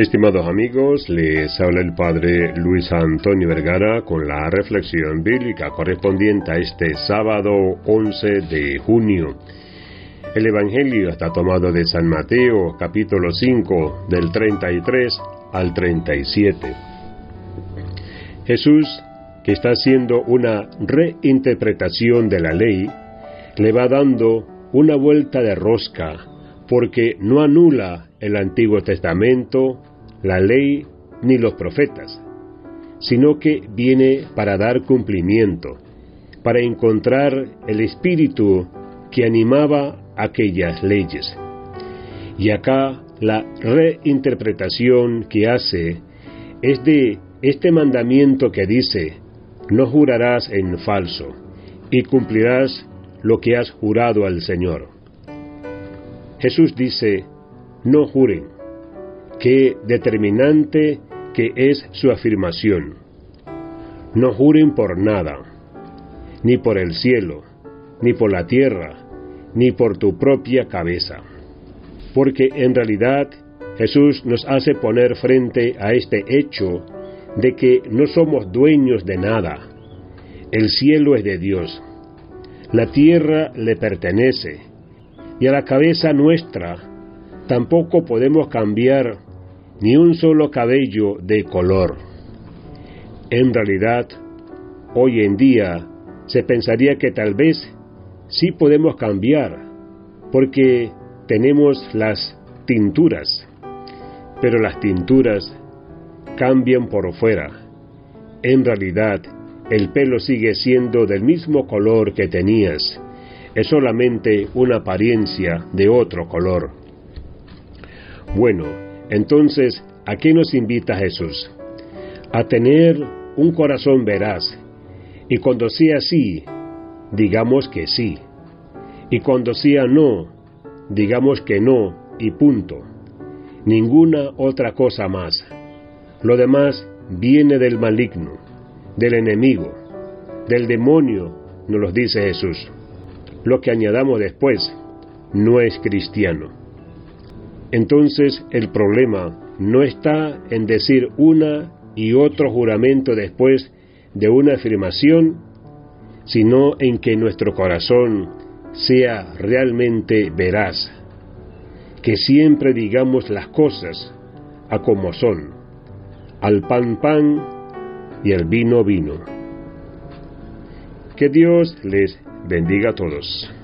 Estimados amigos, les habla el Padre Luis Antonio Vergara con la reflexión bíblica correspondiente a este sábado 11 de junio. El Evangelio está tomado de San Mateo capítulo 5 del 33 al 37. Jesús, que está haciendo una reinterpretación de la ley, le va dando una vuelta de rosca porque no anula el Antiguo Testamento la ley ni los profetas, sino que viene para dar cumplimiento, para encontrar el espíritu que animaba aquellas leyes. Y acá la reinterpretación que hace es de este mandamiento que dice, no jurarás en falso, y cumplirás lo que has jurado al Señor. Jesús dice, no juren, qué determinante que es su afirmación. No juren por nada, ni por el cielo, ni por la tierra, ni por tu propia cabeza. Porque en realidad Jesús nos hace poner frente a este hecho de que no somos dueños de nada. El cielo es de Dios, la tierra le pertenece, y a la cabeza nuestra tampoco podemos cambiar ni un solo cabello de color. En realidad, hoy en día se pensaría que tal vez sí podemos cambiar, porque tenemos las tinturas, pero las tinturas cambian por fuera. En realidad, el pelo sigue siendo del mismo color que tenías, es solamente una apariencia de otro color. Bueno, entonces, ¿a qué nos invita Jesús? A tener un corazón veraz. Y cuando sea sí, digamos que sí. Y cuando sea no, digamos que no y punto. Ninguna otra cosa más. Lo demás viene del maligno, del enemigo, del demonio, nos lo dice Jesús. Lo que añadamos después no es cristiano. Entonces el problema no está en decir una y otro juramento después de una afirmación, sino en que nuestro corazón sea realmente veraz, que siempre digamos las cosas a como son, al pan pan y al vino vino. Que Dios les bendiga a todos.